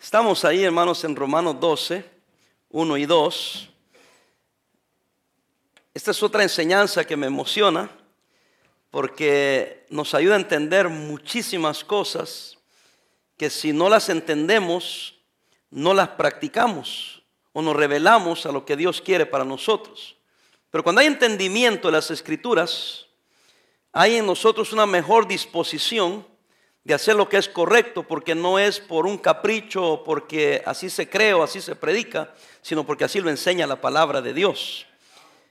Estamos ahí, hermanos, en Romanos 12, 1 y 2. Esta es otra enseñanza que me emociona porque nos ayuda a entender muchísimas cosas que si no las entendemos, no las practicamos o nos revelamos a lo que Dios quiere para nosotros. Pero cuando hay entendimiento de las escrituras, hay en nosotros una mejor disposición de hacer lo que es correcto, porque no es por un capricho porque así se cree o así se predica, sino porque así lo enseña la palabra de Dios.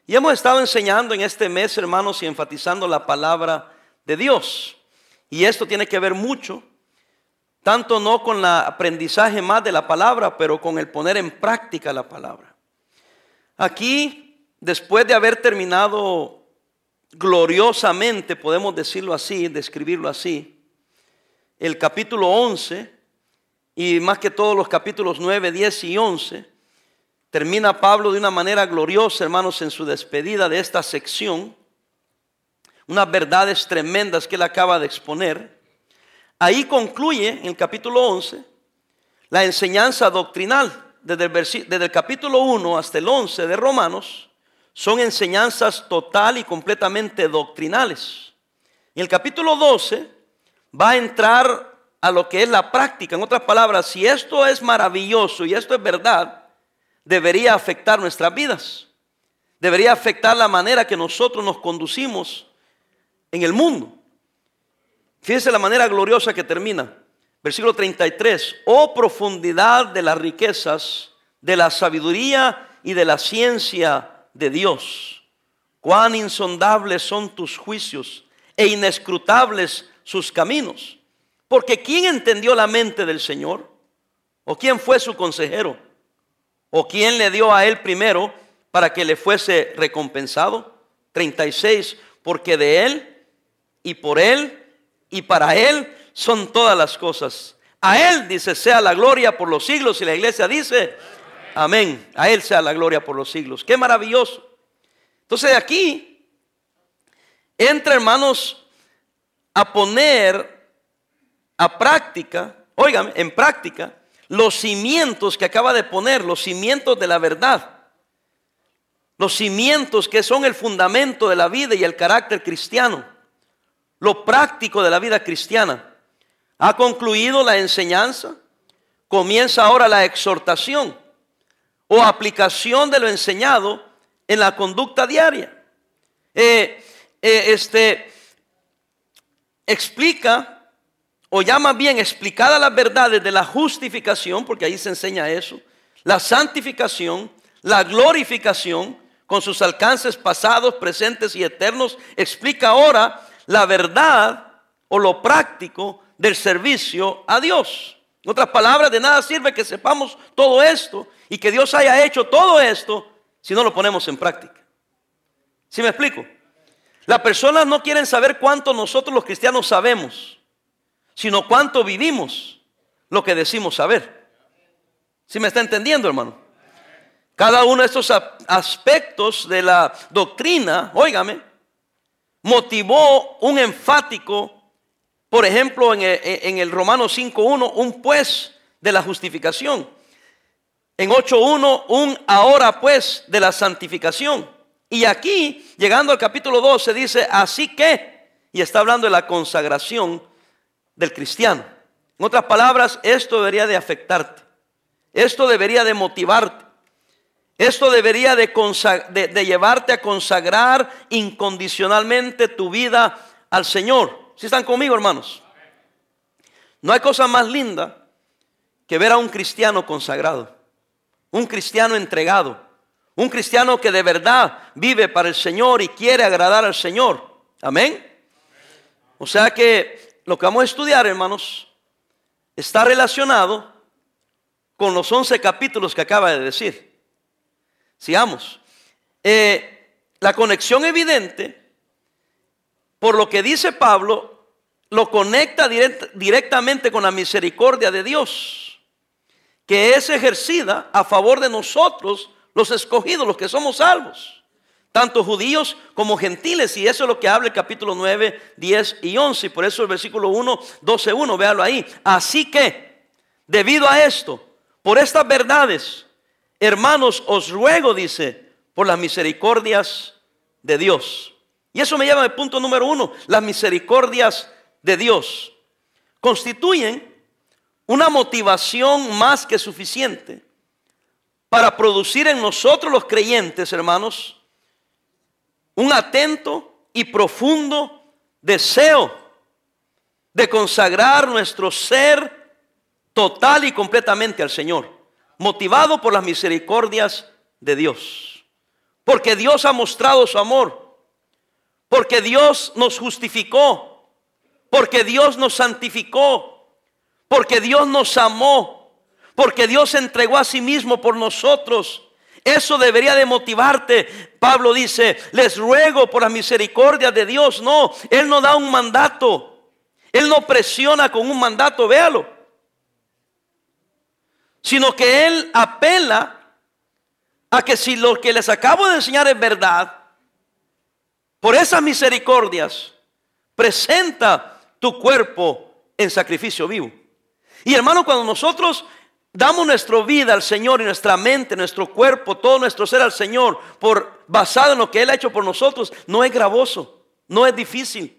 Y hemos estado enseñando en este mes, hermanos, y enfatizando la palabra de Dios. Y esto tiene que ver mucho, tanto no con el aprendizaje más de la palabra, pero con el poner en práctica la palabra. Aquí, después de haber terminado gloriosamente, podemos decirlo así, describirlo así, el capítulo 11 y más que todos los capítulos 9, 10 y 11, termina Pablo de una manera gloriosa, hermanos, en su despedida de esta sección, unas verdades tremendas que él acaba de exponer. Ahí concluye en el capítulo 11 la enseñanza doctrinal. Desde el, desde el capítulo 1 hasta el 11 de Romanos son enseñanzas total y completamente doctrinales. En el capítulo 12 va a entrar a lo que es la práctica. En otras palabras, si esto es maravilloso y esto es verdad, debería afectar nuestras vidas. Debería afectar la manera que nosotros nos conducimos en el mundo. Fíjense la manera gloriosa que termina. Versículo 33. Oh profundidad de las riquezas, de la sabiduría y de la ciencia de Dios. Cuán insondables son tus juicios e inescrutables sus caminos. Porque ¿quién entendió la mente del Señor? ¿O quién fue su consejero? ¿O quién le dio a él primero para que le fuese recompensado? 36. Porque de él y por él y para él son todas las cosas. A él dice sea la gloria por los siglos y la iglesia dice amén. A él sea la gloria por los siglos. Qué maravilloso. Entonces aquí entra hermanos a poner a práctica, oigan, en práctica, los cimientos que acaba de poner, los cimientos de la verdad, los cimientos que son el fundamento de la vida y el carácter cristiano, lo práctico de la vida cristiana. Ha concluido la enseñanza, comienza ahora la exhortación o aplicación de lo enseñado en la conducta diaria. Eh, eh, este, explica o llama bien explicada las verdades de la justificación, porque ahí se enseña eso, la santificación, la glorificación, con sus alcances pasados, presentes y eternos, explica ahora la verdad o lo práctico del servicio a Dios. En otras palabras, de nada sirve que sepamos todo esto y que Dios haya hecho todo esto si no lo ponemos en práctica. ¿Sí me explico? Las personas no quieren saber cuánto nosotros los cristianos sabemos, sino cuánto vivimos lo que decimos saber. ¿Sí me está entendiendo, hermano? Cada uno de estos aspectos de la doctrina, óigame, motivó un enfático, por ejemplo, en el, en el Romano 5.1, un pues de la justificación. En 8.1, un ahora pues de la santificación. Y aquí, llegando al capítulo 12, dice, así que, y está hablando de la consagración del cristiano. En otras palabras, esto debería de afectarte. Esto debería de motivarte. Esto debería de, llevarte a consagrar incondicionalmente tu vida al Señor. Si están conmigo, hermanos? No hay cosa más linda que ver a un cristiano consagrado, un cristiano entregado, un cristiano que de verdad vive para el Señor y quiere agradar al Señor. Amén. O sea que lo que vamos a estudiar, hermanos, está relacionado con los 11 capítulos que acaba de decir. Sigamos. Eh, la conexión evidente, por lo que dice Pablo, lo conecta directamente con la misericordia de Dios, que es ejercida a favor de nosotros los escogidos, los que somos salvos, tanto judíos como gentiles, y eso es lo que habla el capítulo 9, 10 y 11, y por eso el versículo 1, 12, 1, véalo ahí. Así que, Debido a esto, por estas verdades, hermanos, os ruego, dice, por las misericordias de Dios. Y eso me lleva al punto número uno, las misericordias de Dios. Constituyen una motivación más que suficiente para producir en nosotros los creyentes, hermanos, un atento y profundo deseo de consagrar nuestro ser total y completamente al Señor, motivado por las misericordias de Dios. Porque Dios ha mostrado su amor, porque Dios nos justificó, porque Dios nos santificó, porque Dios nos amó, porque Dios entregó a sí mismo por nosotros eso debería de motivarte. Pablo dice, les ruego por la misericordia de Dios. No, Él no da un mandato. Él no presiona con un mandato, véalo. Sino que Él apela a que si lo que les acabo de enseñar es verdad, por esas misericordias, presenta tu cuerpo en sacrificio vivo. Y hermano, cuando nosotros damos nuestra vida al Señor y nuestra mente, nuestro cuerpo, todo nuestro ser al Señor, por basado en lo que Él ha hecho por nosotros, no es gravoso, no es difícil.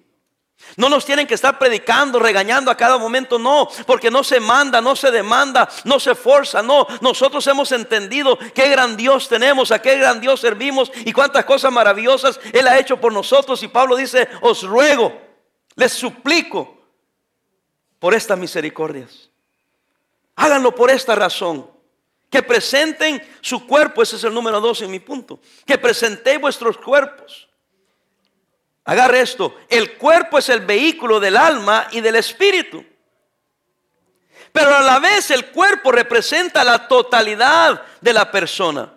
No nos tienen que estar predicando, regañando a cada momento, no, porque no se manda, no se demanda, no se forza, no. Nosotros hemos entendido qué gran Dios tenemos, a qué gran Dios servimos y cuántas cosas maravillosas Él ha hecho por nosotros. Y Pablo dice, os ruego, les suplico por estas misericordias. Háganlo por esta razón. Que presenten su cuerpo, ese es el número dos en mi punto. Que presentéis vuestros cuerpos. Agarre esto, el cuerpo es el vehículo del alma y del espíritu. Pero a la vez el cuerpo representa la totalidad de la persona.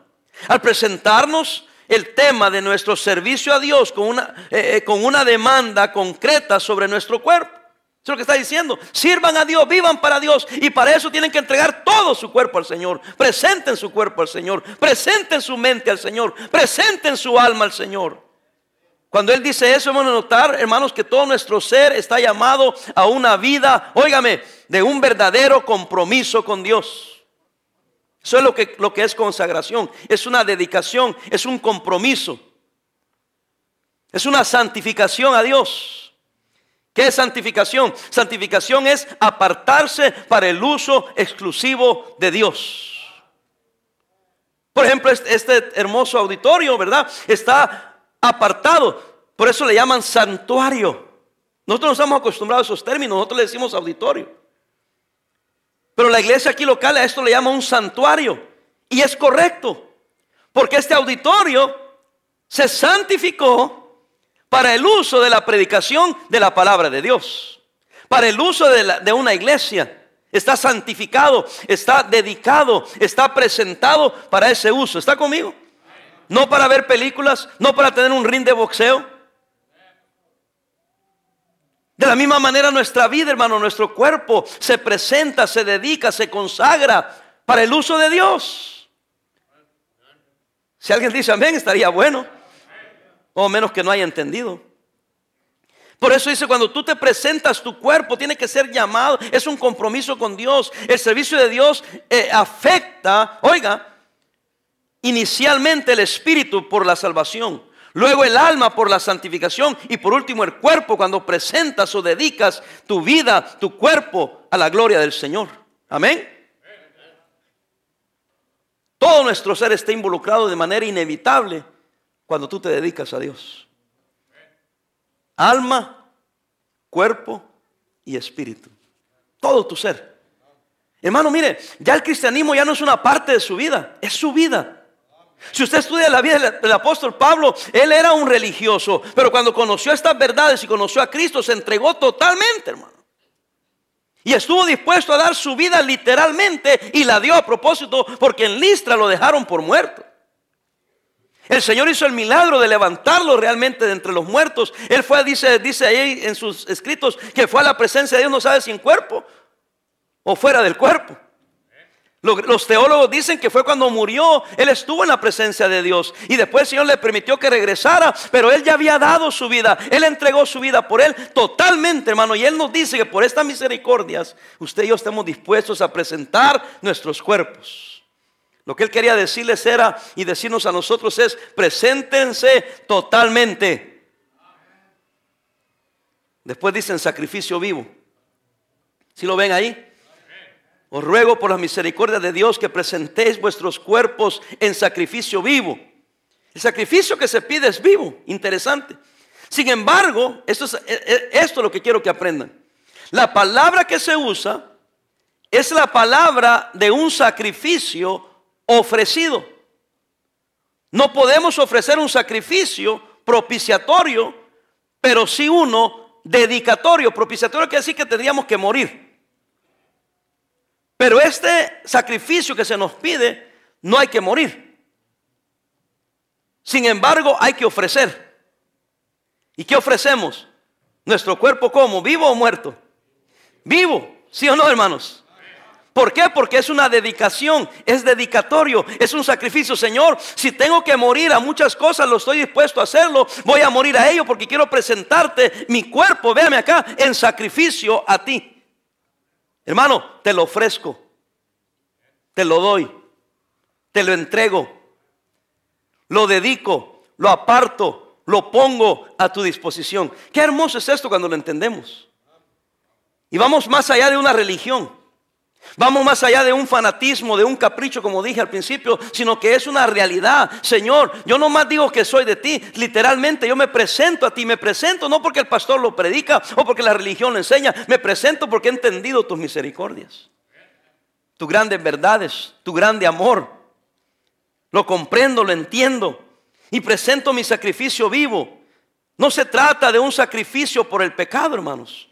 Al presentarnos el tema de nuestro servicio a Dios con una, eh, eh, con una demanda concreta sobre nuestro cuerpo. Eso es lo que está diciendo. Sirvan a Dios, vivan para Dios. Y para eso tienen que entregar todo su cuerpo al Señor. Presenten su cuerpo al Señor. Presenten su mente al Señor. Presenten su alma al Señor. Cuando Él dice eso, vamos a notar, hermanos, que todo nuestro ser está llamado a una vida, óigame, de un verdadero compromiso con Dios. Eso es lo que, lo que es consagración. Es una dedicación, es un compromiso. Es una santificación a Dios. ¿Qué es santificación? Santificación es apartarse para el uso exclusivo de Dios. Por ejemplo, este, hermoso auditorio, ¿verdad? Está apartado. Por eso le llaman santuario. Nosotros nos hemos acostumbrado a esos términos. Nosotros le decimos auditorio. Pero la iglesia aquí local a esto le llama un santuario. Y es correcto. Porque este auditorio se santificó para el uso de la predicación de la palabra de Dios, para el uso de, una iglesia. Está santificado, está dedicado, está presentado para ese uso. ¿Está conmigo? No para ver películas, no para tener un ring de boxeo. De la misma manera nuestra vida, hermano, nuestro cuerpo se presenta, se dedica, se consagra para el uso de Dios. Si alguien dice amén, estaría bueno o menos que no haya entendido. Por eso dice, cuando tú te presentas tu cuerpo, tiene que ser llamado, es un compromiso con Dios. El servicio de Dios eh, afecta, oiga, inicialmente el espíritu por la salvación, luego el alma por la santificación y por último el cuerpo cuando presentas o dedicas tu vida, tu cuerpo a la gloria del Señor. Amén. Todo nuestro ser está involucrado de manera inevitable cuando tú te dedicas a Dios. Alma, cuerpo y espíritu. Todo tu ser. Hermano, mire, ya el cristianismo ya no es una parte de su vida, es su vida. Si usted estudia la vida del apóstol Pablo, él era un religioso, pero cuando conoció estas verdades y conoció a Cristo, se entregó totalmente, hermano. Y estuvo dispuesto a dar su vida literalmente y la dio a propósito porque en Listra lo dejaron por muerto. El Señor hizo el milagro de levantarlo realmente de entre los muertos. Él fue, dice, dice ahí en sus escritos, que fue a la presencia de Dios, no sabe si en cuerpo o fuera del cuerpo. Los teólogos dicen que fue cuando murió, él estuvo en la presencia de Dios y después el Señor le permitió que regresara, pero él ya había dado su vida, él entregó su vida por él totalmente, hermano, y él nos dice que por estas misericordias usted y yo estamos dispuestos a presentar nuestros cuerpos. Lo que él quería decirles era y decirnos a nosotros es, preséntense totalmente. Después dicen sacrificio vivo. ¿Si lo ven ahí? Os ruego por la misericordia de Dios que presentéis vuestros cuerpos en sacrificio vivo. El sacrificio que se pide es vivo, interesante. Sin embargo, esto es, e, e, esto es lo que quiero que aprendan. La palabra que se usa es la palabra de un sacrificio ofrecido. No podemos ofrecer un sacrificio propiciatorio, pero sí uno dedicatorio. Propiciatorio quiere decir que tendríamos que morir. Pero este sacrificio que se nos pide, no hay que morir. Sin embargo, hay que ofrecer. ¿Y qué ofrecemos? Nuestro cuerpo como, vivo o muerto. Vivo, ¿sí o no, hermanos? ¿Por qué? Porque es una dedicación, es dedicatorio, es un sacrificio. Señor, si tengo que morir a muchas cosas, lo estoy dispuesto a hacerlo. Voy a morir a ello porque quiero presentarte mi cuerpo, véame acá, en sacrificio a ti. Hermano, te lo ofrezco, te lo doy, te lo entrego, lo dedico, lo aparto, lo pongo a tu disposición. Qué hermoso es esto cuando lo entendemos. Y vamos más allá de una religión. Vamos más allá de un fanatismo, de un capricho, como dije al principio, sino que es una realidad. Señor, yo no más digo que soy de ti, literalmente yo me presento a ti, me presento no porque el pastor lo predica o porque la religión lo enseña, me presento porque he entendido tus misericordias, tus grandes verdades, tu grande amor. Lo comprendo, lo entiendo y presento mi sacrificio vivo. No se trata de un sacrificio por el pecado, hermanos.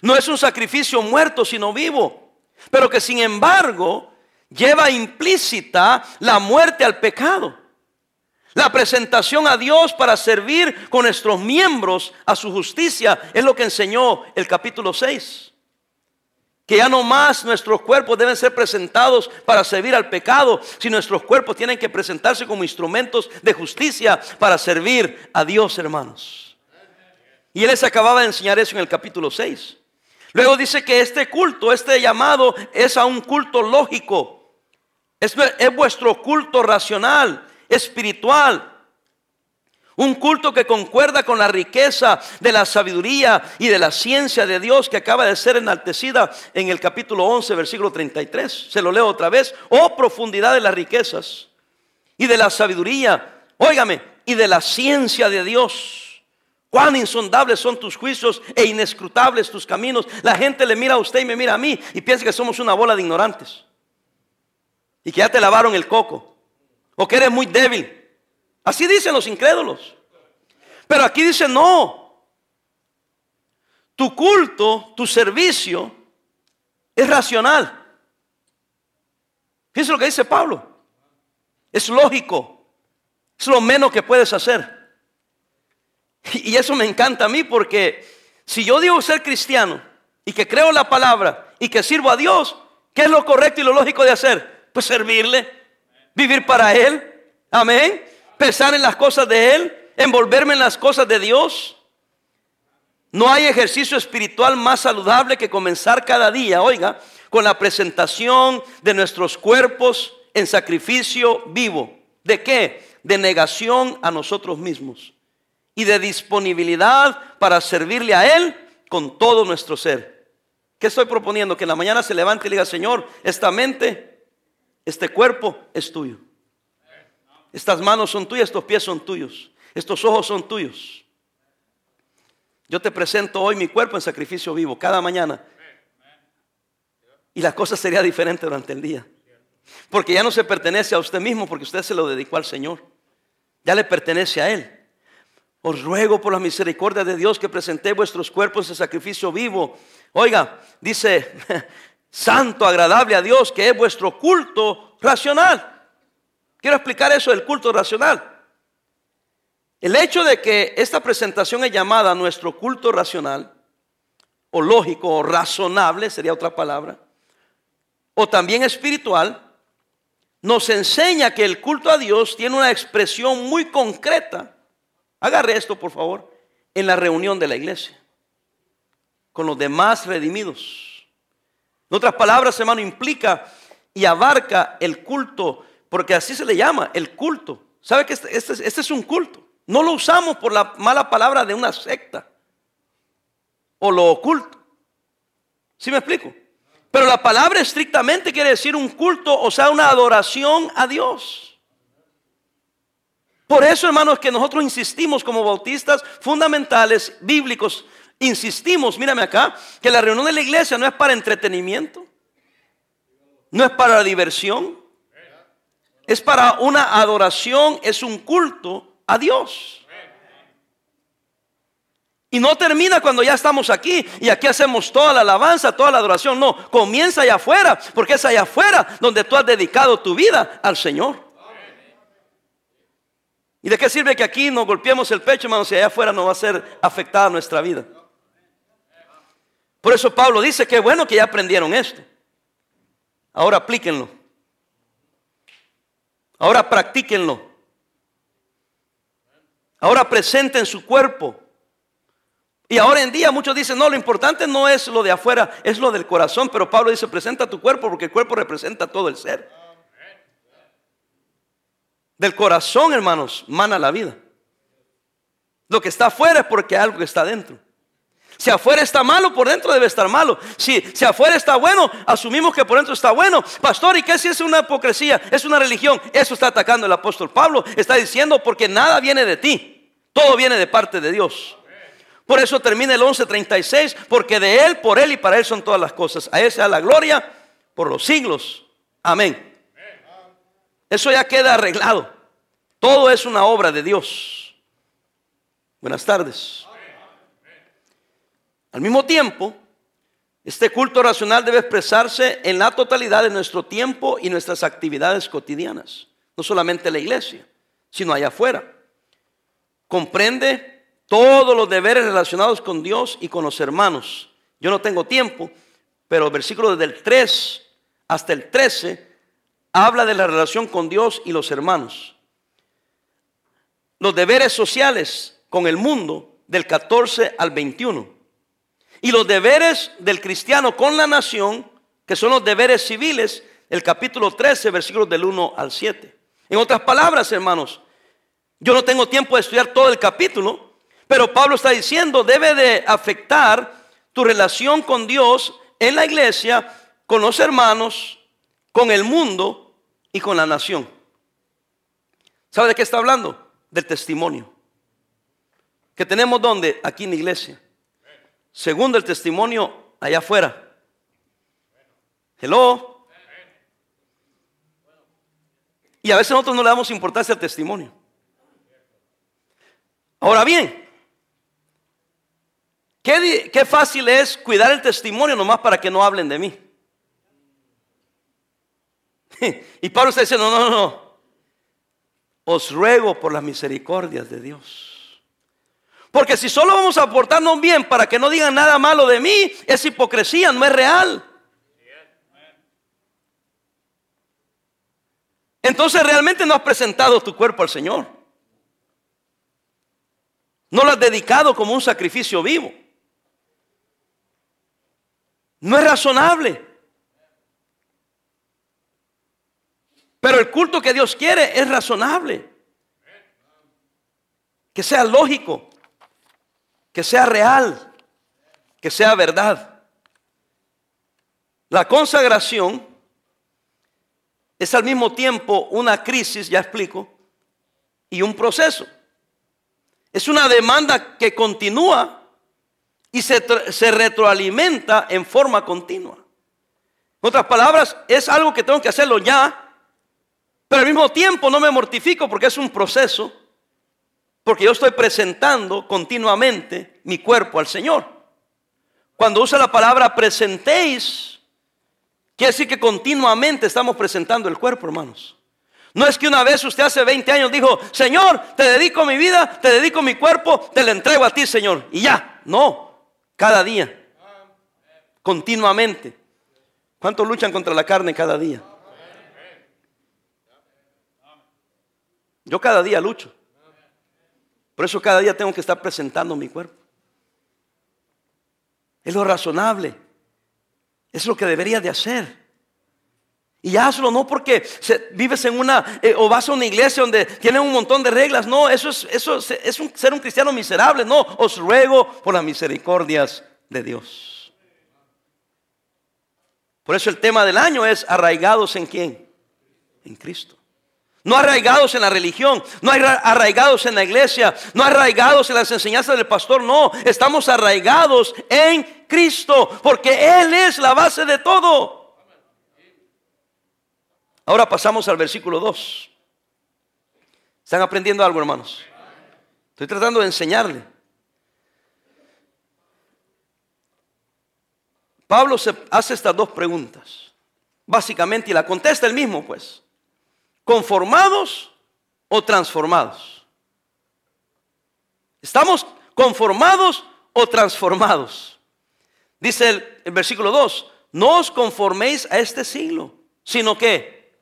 No es un sacrificio muerto, sino vivo pero que sin embargo lleva implícita la muerte al pecado. La presentación a Dios para servir con nuestros miembros a su justicia es lo que enseñó el capítulo 6. Que ya no más nuestros cuerpos deben ser presentados para servir al pecado, si nuestros cuerpos tienen que presentarse como instrumentos de justicia para servir a Dios, hermanos. Y él les acababa de enseñar eso en el capítulo 6. Luego dice que este culto, este llamado es a un culto lógico. Es, es vuestro culto racional, espiritual. Un culto que concuerda con la riqueza de la sabiduría y de la ciencia de Dios que acaba de ser enaltecida en el capítulo 11, versículo 33. Se lo leo otra vez. Oh profundidad de las riquezas y de la sabiduría. Óigame, y de la ciencia de Dios Cuán insondables son tus juicios e inescrutables tus caminos. La gente le mira a usted y me mira a mí y piensa que somos una bola de ignorantes. Y que ya te lavaron el coco. O que eres muy débil. Así dicen los incrédulos. Pero aquí dice no. Tu culto, tu servicio es racional. Fíjense lo que dice Pablo. Es lógico. Es lo menos que puedes hacer. Y eso me encanta a mí porque si yo digo ser cristiano y que creo la palabra y que sirvo a Dios, ¿qué es lo correcto y lo lógico de hacer? Pues servirle, vivir para Él, amén, pensar en las cosas de Él, envolverme en las cosas de Dios. No hay ejercicio espiritual más saludable que comenzar cada día, oiga, con la presentación de nuestros cuerpos en sacrificio vivo. ¿De qué? De negación a nosotros mismos y de disponibilidad para servirle a Él con todo nuestro ser. ¿Qué estoy proponiendo? Que en la mañana se levante y le diga, Señor, esta mente, este cuerpo es tuyo. Estas manos son tuyas, estos pies son tuyos, estos ojos son tuyos. Yo te presento hoy mi cuerpo en sacrificio vivo, cada mañana. Y la cosa sería diferente durante el día. Porque ya no se pertenece a usted mismo, porque usted se lo dedicó al Señor. Ya le pertenece a Él. Os ruego por la misericordia de Dios que presenté vuestros cuerpos en sacrificio vivo. Oiga, dice, santo, agradable a Dios, que es vuestro culto racional. Quiero explicar eso del culto racional. El hecho de que esta presentación es llamada nuestro culto racional, o lógico, o razonable, sería otra palabra, o también espiritual, nos enseña que el culto a Dios tiene una expresión muy concreta. Agarre esto, por favor, en la reunión de la iglesia, con los demás redimidos. En otras palabras, hermano, implica y abarca el culto, porque así se le llama, el culto. ¿Sabe que este, este, este es un culto? No lo usamos por la mala palabra de una secta o lo oculto. ¿Sí me explico? Pero la palabra estrictamente quiere decir un culto, o sea, una adoración a Dios. Por eso, hermanos, que nosotros insistimos como bautistas fundamentales, bíblicos, insistimos, mírame acá, que la reunión de la iglesia no es para entretenimiento, no es para diversión, es para una adoración, es un culto a Dios. Y no termina cuando ya estamos aquí y aquí hacemos toda la alabanza, toda la adoración. No, comienza allá afuera, porque es allá afuera donde tú has dedicado tu vida al Señor. ¿Y de qué sirve que aquí nos golpeemos el pecho, hermanos, si allá afuera no va a ser afectada nuestra vida? Por eso Pablo dice que bueno que ya aprendieron esto. Ahora aplíquenlo. Ahora practíquenlo. Ahora presenten su cuerpo y ahora en día muchos dicen, no, lo importante no es lo de afuera, es lo del corazón. Pero Pablo dice, presenta tu cuerpo porque el cuerpo representa todo el ser. Del corazón, hermanos, mana la vida. Lo que está afuera es porque algo está dentro. Si afuera está malo, por dentro debe estar malo. Si, si afuera está bueno, asumimos que por dentro está bueno. Pastor, ¿y qué si es una hipocresía? Es una religión. Eso está atacando el apóstol Pablo. Está diciendo porque nada viene de ti. Todo viene de parte de Dios. Por eso termina el 11:36, porque de Él, por Él y para Él son todas las cosas. A Él sea la gloria por los siglos. Amén. Eso ya queda arreglado. Todo es una obra de Dios. Buenas tardes. Al mismo tiempo, este culto racional debe expresarse en la totalidad de nuestro tiempo y nuestras actividades cotidianas. No solamente la iglesia, sino allá afuera. Comprende todos los deberes relacionados con Dios y con los hermanos. Yo no tengo tiempo, pero el versículo desde el 3 hasta el 13 habla de la relación con Dios y los hermanos. Los deberes sociales con el mundo del 14 al 21. Y los deberes del cristiano con la nación, que son los deberes civiles, el capítulo 13, versículos del 1 al 7. En otras palabras, hermanos, yo no tengo tiempo de estudiar todo el capítulo, pero Pablo está diciendo, debe de afectar tu relación con Dios en la iglesia, con los hermanos, con el mundo y con la nación. ¿Sabe de qué está hablando? Del testimonio. Que tenemos donde? Aquí en la iglesia. Segundo el testimonio allá afuera. Hello. Y a veces nosotros no le damos importancia al testimonio. Ahora bien, Qué, fácil es cuidar el testimonio nomás para que no hablen de mí. Y Pablo está diciendo, no, no, no. Os ruego por las misericordias de Dios. Porque si solo vamos a portarnos bien para que no digan nada malo de mí, es hipocresía, no es real. Entonces realmente no has presentado tu cuerpo al Señor. No lo has dedicado como un sacrificio vivo. No es razonable. Pero el culto que Dios quiere es razonable. Que sea lógico. Que sea real. Que sea verdad. La consagración es al mismo tiempo una crisis, ya explico, y un proceso. Es una demanda que continúa y se, retroalimenta en forma continua. En otras palabras, es algo que tengo que hacerlo ya, pero al mismo tiempo no me mortifico porque es un proceso, porque yo estoy presentando continuamente mi cuerpo al Señor. Cuando usa la palabra presentéis, quiere decir que continuamente estamos presentando el cuerpo, hermanos. No es que una vez usted hace 20 años dijo, Señor, te dedico mi vida, te dedico mi cuerpo, te lo entrego a ti, Señor. Y ya, no. Cada día. Continuamente. ¿Cuántos luchan contra la carne cada día? Yo cada día lucho. Por eso cada día tengo que estar presentando mi cuerpo. Es lo razonable. Es lo que deberías de hacer. Y hazlo no porque vives en una eh, o vas a una iglesia donde tienen un montón de reglas. No, eso es, eso es ser un cristiano miserable. No, os ruego por las misericordias de Dios. Por eso el tema del año es arraigados en quién? En Cristo. No arraigados en la religión, no arraigados en la iglesia, no arraigados en las enseñanzas del pastor, no, estamos arraigados en Cristo, porque Él es la base de todo. Ahora pasamos al versículo 2. ¿Están aprendiendo algo, hermanos? Estoy tratando de enseñarle. Pablo se hace estas dos preguntas, básicamente, y la contesta él mismo, pues conformados o transformados. ¿Estamos conformados o transformados? Dice el, versículo 2, no os conforméis a este siglo, sino que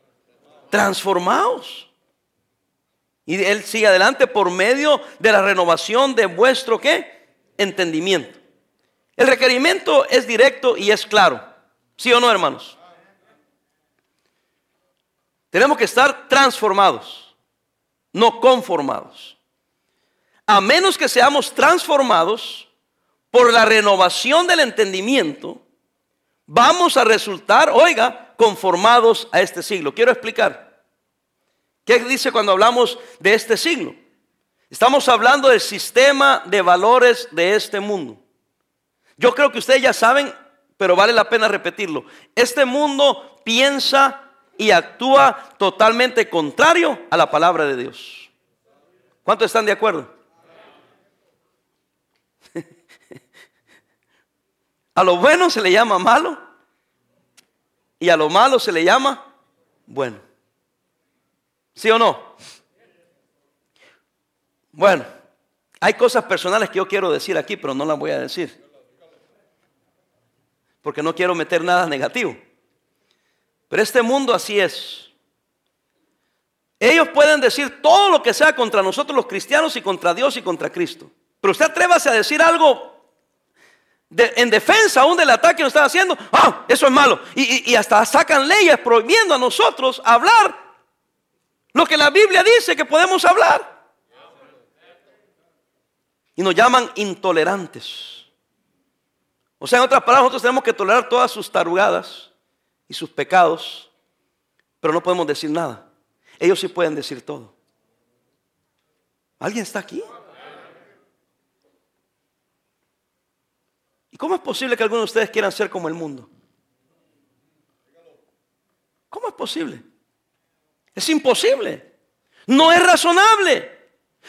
transformaos. Y él sigue adelante por medio de la renovación de vuestro qué? Entendimiento. El requerimiento es directo y es claro. ¿Sí o no, hermanos? Tenemos que estar transformados, no conformados. A menos que seamos transformados por la renovación del entendimiento, vamos a resultar, oiga, conformados a este siglo. Quiero explicar. ¿Qué dice cuando hablamos de este siglo? Estamos hablando del sistema de valores de este mundo. Yo creo que ustedes ya saben, pero vale la pena repetirlo. Este mundo piensa y actúa totalmente contrario a la palabra de Dios. ¿Cuántos están de acuerdo? a lo bueno se le llama malo y a lo malo se le llama bueno. ¿Sí o no? Bueno, hay cosas personales que yo quiero decir aquí, pero no las voy a decir. Porque no quiero meter nada negativo. Pero este mundo así es. Ellos pueden decir todo lo que sea contra nosotros los cristianos y contra Dios y contra Cristo. Pero usted atrévase a decir algo en defensa aún del ataque que nos están haciendo. Ah, eso es malo. Y, y hasta sacan leyes prohibiendo a nosotros hablar lo que la Biblia dice que podemos hablar. Y nos llaman intolerantes. O sea, en otras palabras, nosotros tenemos que tolerar todas sus tarugadas y sus pecados, pero no podemos decir nada. Ellos sí pueden decir todo. ¿Alguien está aquí? ¿Y cómo es posible que algunos de ustedes quieran ser como el mundo? ¿Cómo es posible? Es imposible. No es razonable.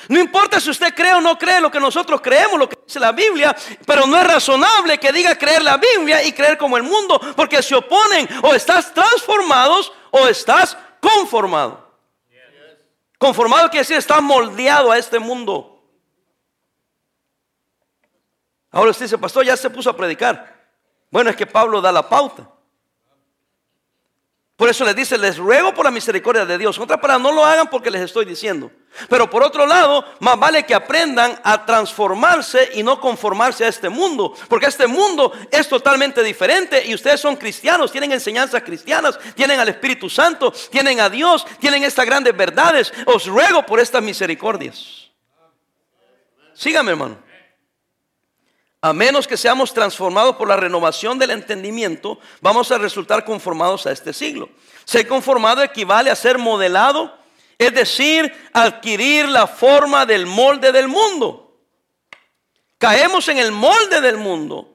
No importa si usted cree o no cree lo que nosotros creemos, lo que dice la Biblia, pero no es razonable que diga creer la Biblia y creer como el mundo, porque se oponen o estás transformados o estás conformado. Conformado quiere decir estás moldeado a este mundo. Ahora usted dice, pastor, ya se puso a predicar. Bueno, es que Pablo da la pauta. Por eso les dice, les ruego por la misericordia de Dios. Otra palabra, no lo hagan porque les estoy diciendo. Pero por otro lado, más vale que aprendan a transformarse y no conformarse a este mundo. Porque este mundo es totalmente diferente y ustedes son cristianos, tienen enseñanzas cristianas, tienen al Espíritu Santo, tienen a Dios, tienen estas grandes verdades. Os ruego por estas misericordias. Sígame, hermano. A menos que seamos transformados por la renovación del entendimiento, vamos a resultar conformados a este siglo. Ser conformado equivale a ser modelado, es decir, adquirir la forma del molde del mundo. Caemos en el molde del mundo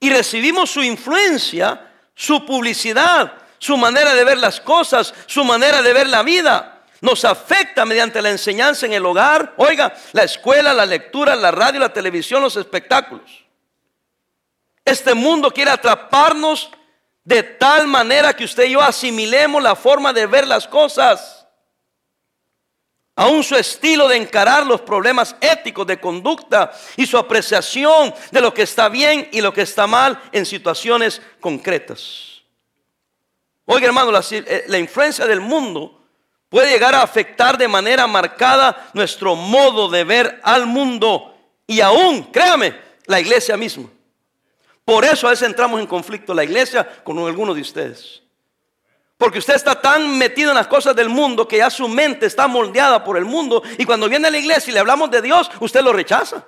y recibimos su influencia, su publicidad, su manera de ver las cosas, su manera de ver la vida. Nos afecta mediante la enseñanza en el hogar, oiga, la escuela, la lectura, la radio, la televisión, los espectáculos. Este mundo quiere atraparnos de tal manera que usted y yo asimilemos la forma de ver las cosas. Aún su estilo de encarar los problemas éticos de conducta y su apreciación de lo que está bien y lo que está mal en situaciones concretas. Oiga, hermano, la, eh, la influencia del mundo puede llegar a afectar de manera marcada nuestro modo de ver al mundo y aún, créame, la iglesia misma. Por eso a veces entramos en conflicto la iglesia con algunos de ustedes. Porque usted está tan metido en las cosas del mundo que ya su mente está moldeada por el mundo y cuando viene a la iglesia y le hablamos de Dios, usted lo rechaza.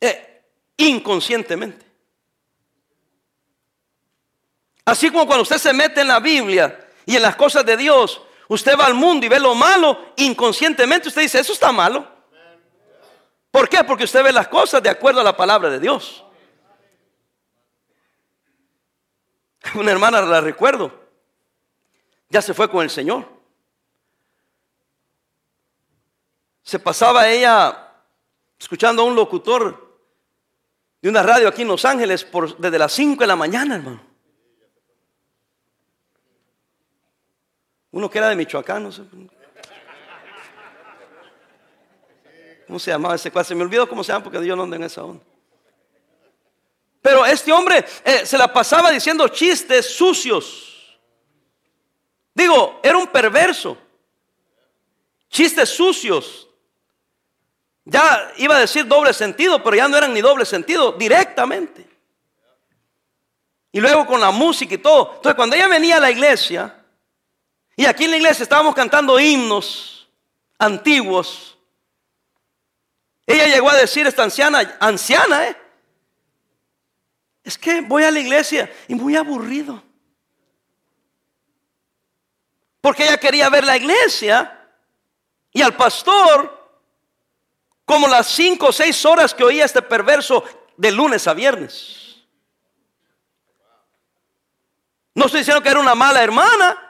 Eh, inconscientemente. Así como cuando usted se mete en la Biblia y en las cosas de Dios, usted va al mundo y ve lo malo, inconscientemente usted dice, eso está malo. ¿Por qué? Porque usted ve las cosas de acuerdo a la palabra de Dios. Una hermana la recuerdo, ya se fue con el Señor. Se pasaba ella escuchando a un locutor de una radio aquí en Los Ángeles desde las 5 de la mañana, hermano. Uno que era de Michoacán, no sé. ¿Cómo se llamaba ese cual? Se me olvidó cómo se llama porque yo no ando en esa onda. Pero este hombre eh, se la pasaba diciendo chistes sucios. Digo, era un perverso. Chistes sucios. Ya iba a decir doble sentido, pero ya no eran ni doble sentido, directamente. Y luego con la música y todo. Entonces cuando ella venía a la iglesia, y aquí en la iglesia estábamos cantando himnos antiguos. Ella llegó a decir, esta anciana, anciana, ¿eh? Es que voy a la iglesia y muy aburrido. Porque ella quería ver la iglesia y al pastor como las cinco o seis horas que oía este perverso de lunes a viernes. No estoy diciendo que era una mala hermana,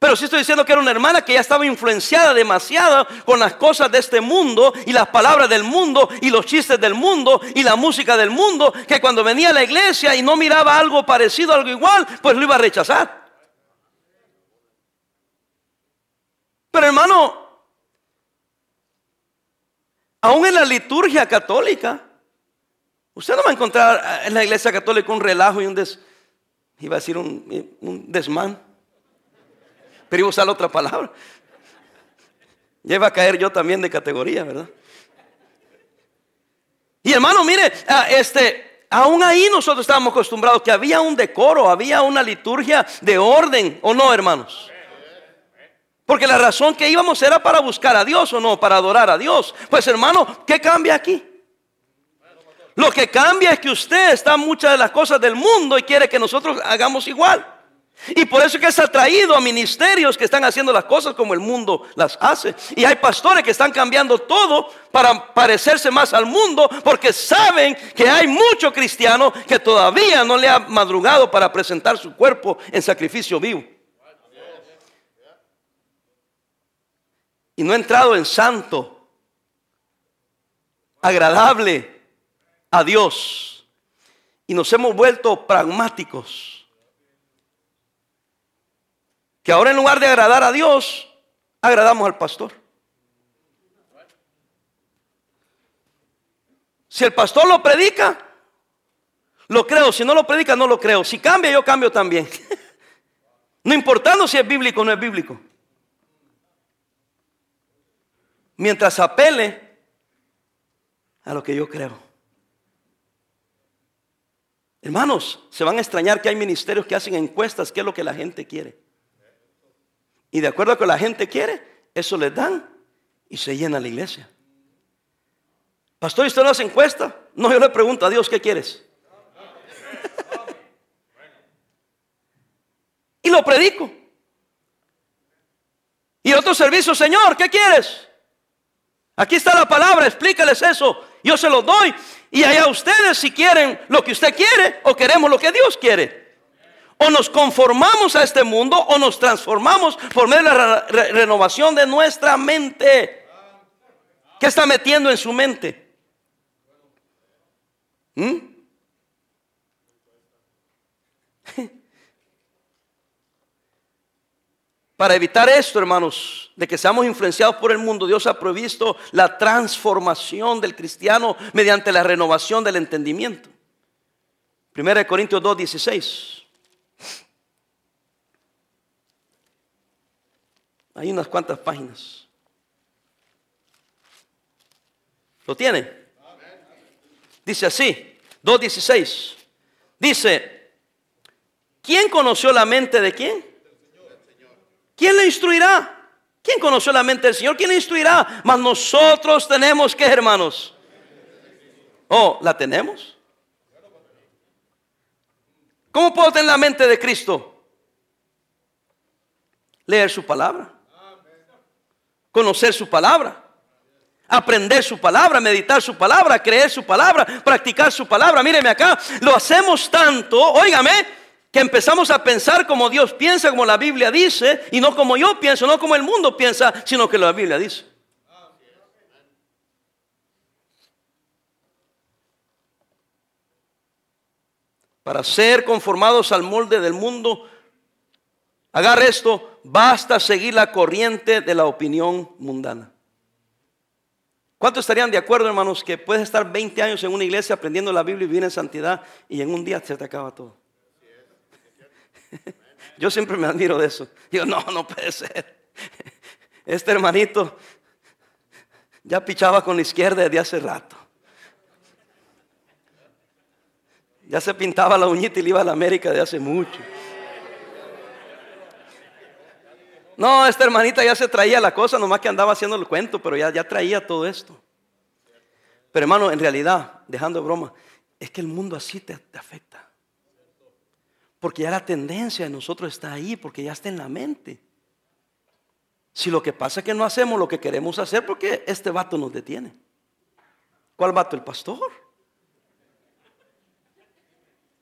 pero sí estoy diciendo que era una hermana que ya estaba influenciada demasiado con las cosas de este mundo y las palabras del mundo y los chistes del mundo y la música del mundo, que cuando venía a la iglesia y no miraba algo parecido, algo igual, pues lo iba a rechazar. Pero hermano, aún en la liturgia católica, usted no va a encontrar en la iglesia católica un relajo y un des, a decir un, un desmán. Pero iba a usar otra palabra. Ya iba a caer yo también de categoría, ¿verdad? Y hermano, mire, ah, este, aún ahí nosotros estábamos acostumbrados que había un decoro, había una liturgia de orden, ¿o no, hermanos? Porque la razón que íbamos era para buscar a Dios o no, para adorar a Dios. Pues hermano, ¿qué cambia aquí? Lo que cambia es que usted está en muchas de las cosas del mundo y quiere que nosotros hagamos igual. Y por eso que es atraído a ministerios que están haciendo las cosas como el mundo las hace. Y hay pastores que están cambiando todo para parecerse más al mundo porque saben que hay mucho cristiano que todavía no le ha madrugado para presentar su cuerpo en sacrificio vivo. Y no ha entrado en santo, agradable a Dios. Y nos hemos vuelto pragmáticos que ahora en lugar de agradar a Dios, agradamos al pastor. Si el pastor lo predica, lo creo. Si no lo predica, no lo creo. Si cambia, yo cambio también. no importando si es bíblico o no es bíblico. Mientras apele a lo que yo creo. Hermanos, se van a extrañar que hay ministerios que hacen encuestas, qué es lo que la gente quiere. Y de acuerdo a lo que la gente quiere, eso les dan y se llena la iglesia. Pastor, ¿y usted no hace encuesta? No, yo le pregunto a Dios, ¿qué quieres? y lo predico. Y otro servicio, Señor, ¿qué quieres? Aquí está la palabra, explícales eso. Yo se lo doy. Y allá ustedes si quieren lo que usted quiere o queremos lo que Dios quiere. O nos conformamos a este mundo o nos transformamos por medio de la renovación de nuestra mente. ¿Qué está metiendo en su mente? ¿Mm? Para evitar esto, hermanos, de que seamos influenciados por el mundo, Dios ha provisto la transformación del cristiano mediante la renovación del entendimiento. 1 Corintios 2, 16. Hay unas cuantas páginas. ¿Lo tiene? Dice así, 2.16. Dice, ¿quién conoció la mente de quién? ¿Quién le instruirá? ¿Quién conoció la mente del Señor? ¿Quién le instruirá? Mas nosotros tenemos que, hermanos. Oh, ¿la tenemos? ¿Cómo puedo tener la mente de Cristo? Leer su palabra. Conocer su palabra. Aprender su palabra, meditar su palabra, creer su palabra, practicar su palabra. Míreme acá, lo hacemos tanto, óigame, que empezamos a pensar como Dios piensa, como la Biblia dice, y no como yo pienso, no como el mundo piensa, sino que la Biblia dice. Para ser conformados al molde del mundo, agarre esto, basta seguir la corriente de la opinión mundana. ¿Cuántos estarían de acuerdo, hermanos, que puedes estar 20 años en una iglesia aprendiendo la Biblia y vivir en santidad y en un día se te acaba todo? Yo siempre me admiro de eso. Digo, no, no puede ser. Este hermanito ya pichaba con la izquierda desde hace rato. Ya se pintaba la uñita y le iba a la América de hace mucho. No, esta hermanita ya se traía la cosa, nomás que andaba haciendo el cuento, pero ya, ya traía todo esto. Pero hermano, en realidad, dejando broma, es que el mundo así te, te afecta. Porque ya la tendencia de nosotros está ahí, porque ya está en la mente. Si lo que pasa es que no hacemos lo que queremos hacer, porque este vato nos detiene. ¿Cuál vato? El pastor.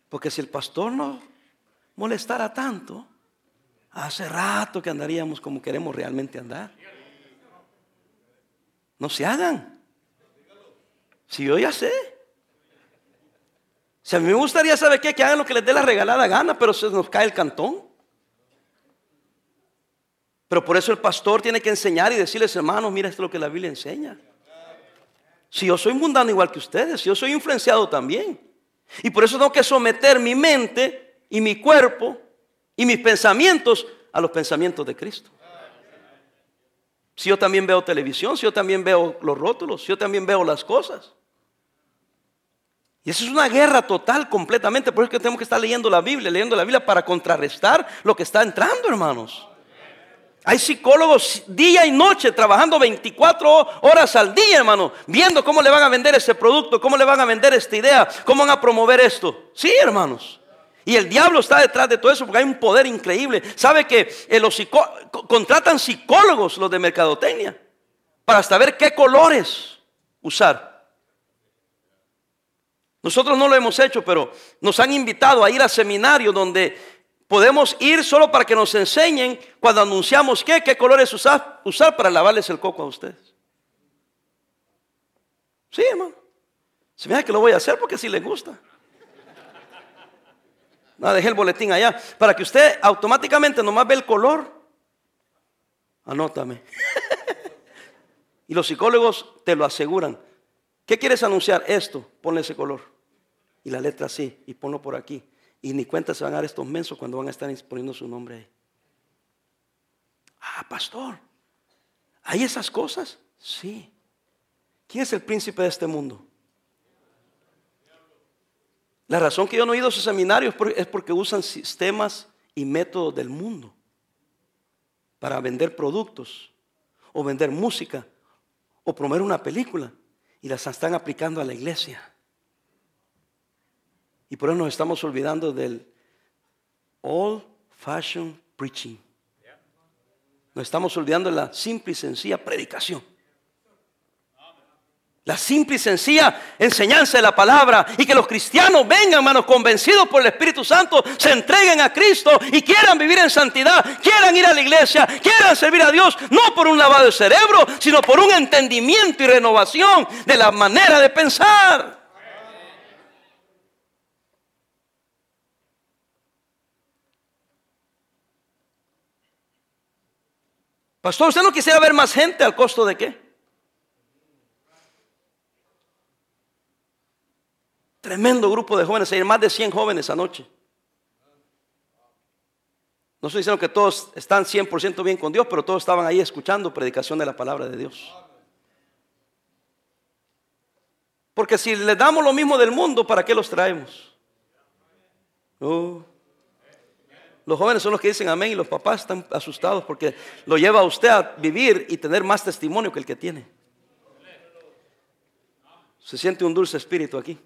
Porque si el pastor no molestara tanto, Hace rato que andaríamos como queremos realmente andar. No se hagan. Si yo ya sé. Si a mí me gustaría saber qué, que hagan lo que les dé la regalada gana, pero se nos cae el cantón. Pero por eso el pastor tiene que enseñar y decirles, hermanos, mira esto es lo que la Biblia enseña. Si yo soy mundano igual que ustedes, si yo soy influenciado también. Y por eso tengo que someter mi mente y mi cuerpo y mis pensamientos a los pensamientos de Cristo. Si yo también veo televisión, si yo también veo los rótulos, si yo también veo las cosas. Y eso es una guerra total, completamente. Por eso es que tenemos que estar leyendo la Biblia, leyendo la Biblia para contrarrestar lo que está entrando, hermanos. Hay psicólogos día y noche trabajando 24 horas al día, hermano, viendo cómo le van a vender ese producto, cómo le van a vender esta idea, cómo van a promover esto. Sí, hermanos. Y el diablo está detrás de todo eso porque hay un poder increíble. ¿Sabe que eh, los contratan psicólogos los de mercadotecnia para saber qué colores usar? Nosotros no lo hemos hecho, pero nos han invitado a ir a seminarios donde podemos ir solo para que nos enseñen cuando anunciamos qué, qué colores usar, para lavarles el coco a ustedes. Sí, hermano. Se me que lo voy a hacer porque si les gusta. No, dejé el boletín allá. Para que usted automáticamente nomás ve el color. Anótame. y los psicólogos te lo aseguran. ¿Qué quieres anunciar? Esto, ponle ese color. Y la letra así, y ponlo por aquí. Y ni cuenta se van a dar estos mensos cuando van a estar poniendo su nombre ahí. Ah, pastor, ¿hay esas cosas? Sí. ¿Quién es el príncipe de este mundo? La razón que yo no he ido a esos seminarios es porque usan sistemas y métodos del mundo para vender productos o vender música o promover una película y las están aplicando a la iglesia. Y por eso nos estamos olvidando del old fashion preaching. Nos estamos olvidando de la simple y sencilla predicación. La simple y sencilla enseñanza de la palabra y que los cristianos vengan, hermanos, convencidos por el Espíritu Santo, se entreguen a Cristo y quieran vivir en santidad, quieran ir a la iglesia, quieran servir a Dios, no por un lavado de cerebro, sino por un entendimiento y renovación de la manera de pensar. Pastor, ¿usted no quisiera ver más gente al costo de qué? Tremendo grupo de jóvenes, hay más de 100 jóvenes anoche. No estoy diciendo que todos están 100% bien con Dios, pero todos estaban ahí escuchando predicación de la palabra de Dios. Porque si les damos lo mismo del mundo, ¿para qué los traemos? Los jóvenes son los que dicen amén y los papás están asustados porque lo lleva a usted a vivir y tener más testimonio que el que tiene. Se siente un dulce espíritu aquí.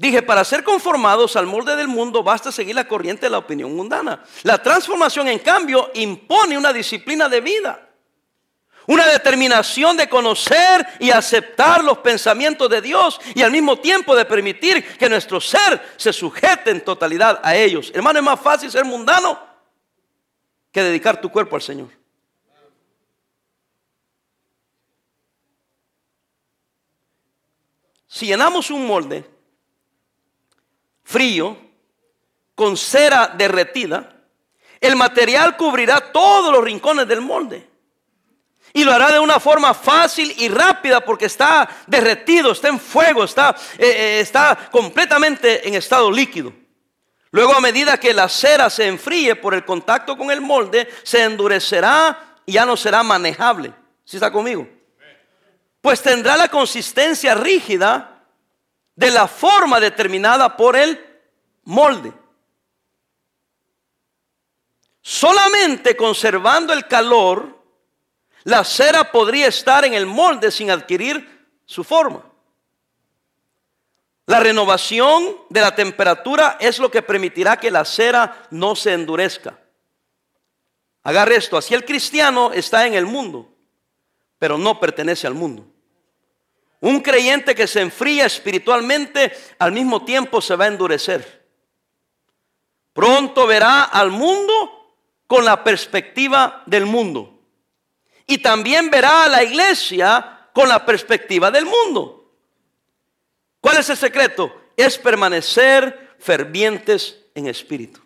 Dije, para ser conformados al molde del mundo basta seguir la corriente de la opinión mundana. La transformación, en cambio, impone una disciplina de vida. Una determinación de conocer y aceptar los pensamientos de Dios y al mismo tiempo de permitir que nuestro ser se sujete en totalidad a ellos. Hermano, es más fácil ser mundano que dedicar tu cuerpo al Señor. Si llenamos un molde frío, con cera derretida, el material cubrirá todos los rincones del molde. Y lo hará de una forma fácil y rápida porque está derretido, está en fuego, está, eh, eh, está completamente en estado líquido. Luego a medida que la cera se enfríe por el contacto con el molde, se endurecerá y ya no será manejable. ¿Sí está conmigo? Pues tendrá la consistencia rígida de la forma determinada por el molde. Solamente conservando el calor, la cera podría estar en el molde sin adquirir su forma. La renovación de la temperatura es lo que permitirá que la cera no se endurezca. Agarre esto, así el cristiano está en el mundo, pero no pertenece al mundo. Un creyente que se enfría espiritualmente al mismo tiempo se va a endurecer. Pronto verá al mundo con la perspectiva del mundo. Y también verá a la iglesia con la perspectiva del mundo. ¿Cuál es el secreto? Es permanecer fervientes en espíritu.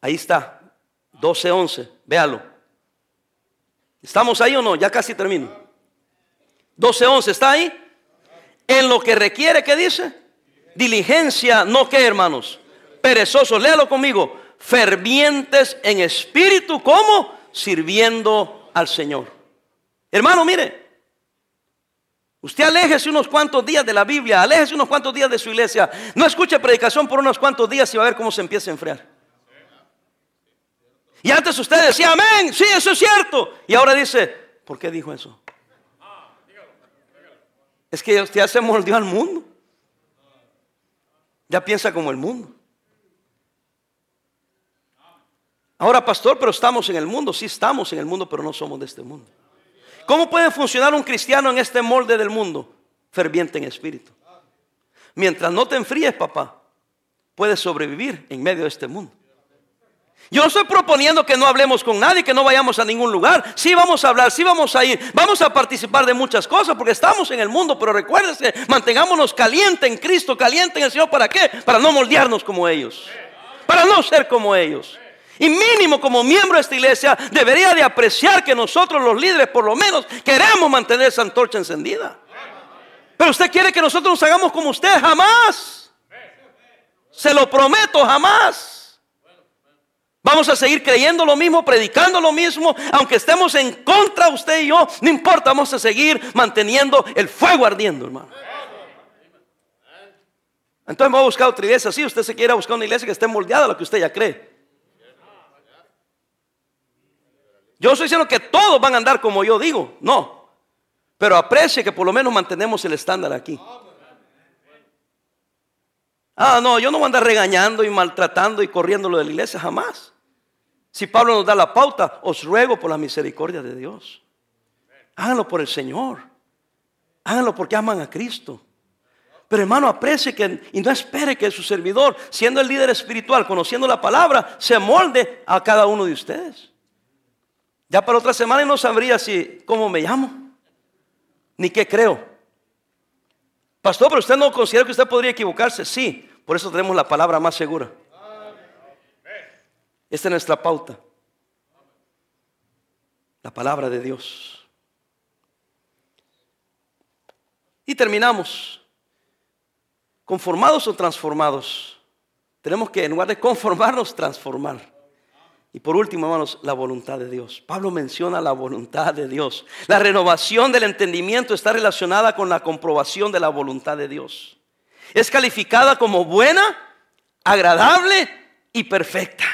Ahí está, 12-11, véalo. ¿Estamos ahí o no? Ya casi termino. 12.11, ¿está ahí? En lo que requiere, ¿qué dice? Diligencia, no que hermanos, perezosos, léalo conmigo, fervientes en espíritu, ¿cómo? Sirviendo al Señor. Hermano, mire, usted aléjese unos cuantos días de la Biblia, aléjese unos cuantos días de su iglesia, no escuche predicación por unos cuantos días y va a ver cómo se empieza a enfriar. Y antes usted decía, amén, sí, eso es cierto. Y ahora dice, ¿por qué dijo eso? Es que usted ya se moldeó al mundo. Ya piensa como el mundo. Ahora, pastor, pero estamos en el mundo. Sí, estamos en el mundo, pero no somos de este mundo. ¿Cómo puede funcionar un cristiano en este molde del mundo? Ferviente en espíritu. Mientras no te enfríes, papá, puedes sobrevivir en medio de este mundo. Yo no estoy proponiendo que no hablemos con nadie, que no vayamos a ningún lugar. Sí vamos a hablar, sí vamos a ir, vamos a participar de muchas cosas porque estamos en el mundo, pero recuérdense, mantengámonos caliente en Cristo, caliente en el Señor. ¿Para qué? Para no moldearnos como ellos, para no ser como ellos. Y mínimo como miembro de esta iglesia debería de apreciar que nosotros los líderes por lo menos queremos mantener esa antorcha encendida. Pero usted quiere que nosotros nos hagamos como usted, jamás. Se lo prometo, jamás. Vamos a seguir creyendo lo mismo, predicando lo mismo, aunque estemos en contra usted y yo, no importa, vamos a seguir manteniendo el fuego ardiendo, hermano. Entonces vamos a buscar otra iglesia, sí, usted se quiere buscar una iglesia que esté moldeada a lo que usted ya cree. Yo estoy diciendo que todos van a andar como yo digo, no. Pero aprecie que por lo menos mantenemos el estándar aquí. Ah, no, yo no voy a andar regañando y maltratando y corriendo lo de la iglesia, jamás. Si Pablo nos da la pauta, os ruego por la misericordia de Dios. Háganlo por el Señor. Háganlo porque aman a Cristo. Pero hermano, aprecie que y no espere que su servidor, siendo el líder espiritual, conociendo la palabra, se molde a cada uno de ustedes. Ya para otra semana no sabría si cómo me llamo, ni qué creo. Pastor, pero usted no considera que usted podría equivocarse. Sí, por eso tenemos la palabra más segura. Esta es nuestra pauta. La palabra de Dios. Y terminamos. ¿Conformados o transformados? Tenemos que, en lugar de conformarnos, transformar. Y por último, hermanos, la voluntad de Dios. Pablo menciona la voluntad de Dios. La renovación del entendimiento está relacionada con la comprobación de la voluntad de Dios. Es calificada como buena, agradable y perfecta.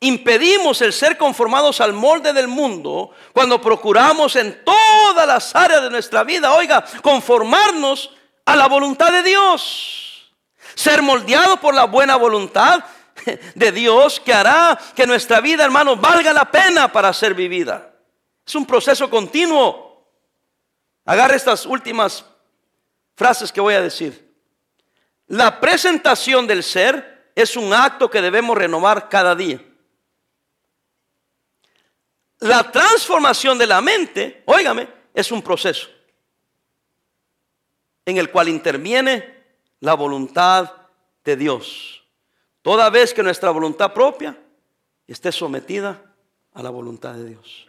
Impedimos el ser conformados al molde del mundo cuando procuramos en todas las áreas de nuestra vida, oiga, conformarnos a la voluntad de Dios. Ser moldeado por la buena voluntad de Dios que hará que nuestra vida, hermanos, valga la pena para ser vivida. Es un proceso continuo. Agarre estas últimas frases que voy a decir. La presentación del ser es un acto que debemos renovar cada día. La transformación de la mente, óigame, es un proceso en el cual interviene la voluntad de Dios. Toda vez que nuestra voluntad propia esté sometida a la voluntad de Dios.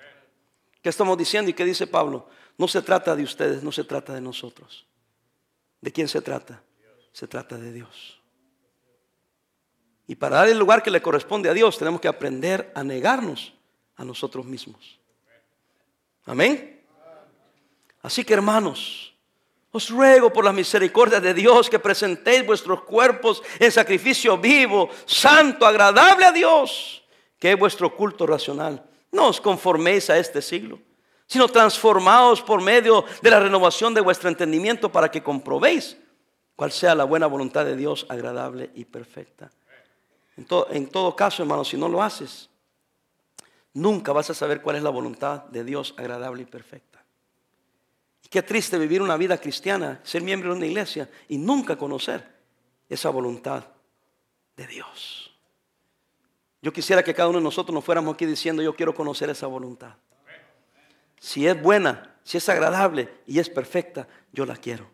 ¿Qué estamos diciendo y qué dice Pablo? No se trata de ustedes, no se trata de nosotros. ¿De quién se trata? Se trata de Dios. Y para dar el lugar que le corresponde a Dios, tenemos que aprender a negarnos a nosotros mismos. Amén. Así que hermanos, os ruego por la misericordia de Dios que presentéis vuestros cuerpos en sacrificio vivo, santo, agradable a Dios, que es vuestro culto racional. No os conforméis a este siglo, sino transformaos por medio de la renovación de vuestro entendimiento para que comprobéis cuál sea la buena voluntad de Dios, agradable y perfecta. En todo, en todo caso, hermanos, si no lo haces, nunca vas a saber cuál es la voluntad de Dios agradable y perfecta. Qué triste vivir una vida cristiana, ser miembro de una iglesia y nunca conocer esa voluntad de Dios. Yo quisiera que cada uno de nosotros nos fuéramos aquí diciendo, yo quiero conocer esa voluntad. Si es buena, si es agradable y es perfecta, yo la quiero.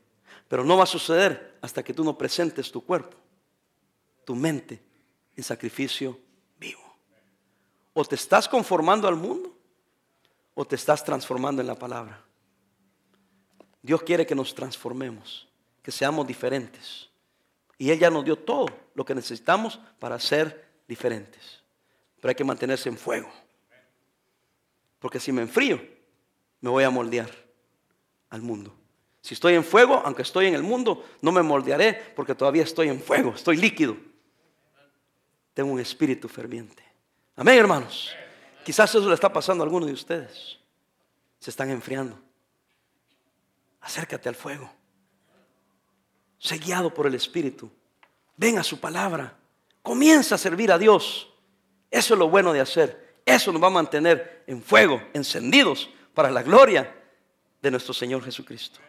Pero no va a suceder hasta que tú no presentes tu cuerpo, tu mente en sacrificio. O te estás conformando al mundo o te estás transformando en la palabra. Dios quiere que nos transformemos, que seamos diferentes. Y Él ya nos dio todo lo que necesitamos para ser diferentes. Pero hay que mantenerse en fuego. Porque si me enfrío, me voy a moldear al mundo. Si estoy en fuego, aunque estoy en el mundo, no me moldearé porque todavía estoy en fuego, estoy líquido. Tengo un espíritu ferviente. Amén, hermanos. Quizás eso le está pasando a algunos de ustedes. Se están enfriando acércate al fuego. Sé guiado por el Espíritu. Ven a su palabra. Comienza a servir a Dios. Eso es lo bueno de hacer. Eso nos va a mantener en fuego, encendidos para la gloria de nuestro Señor Jesucristo.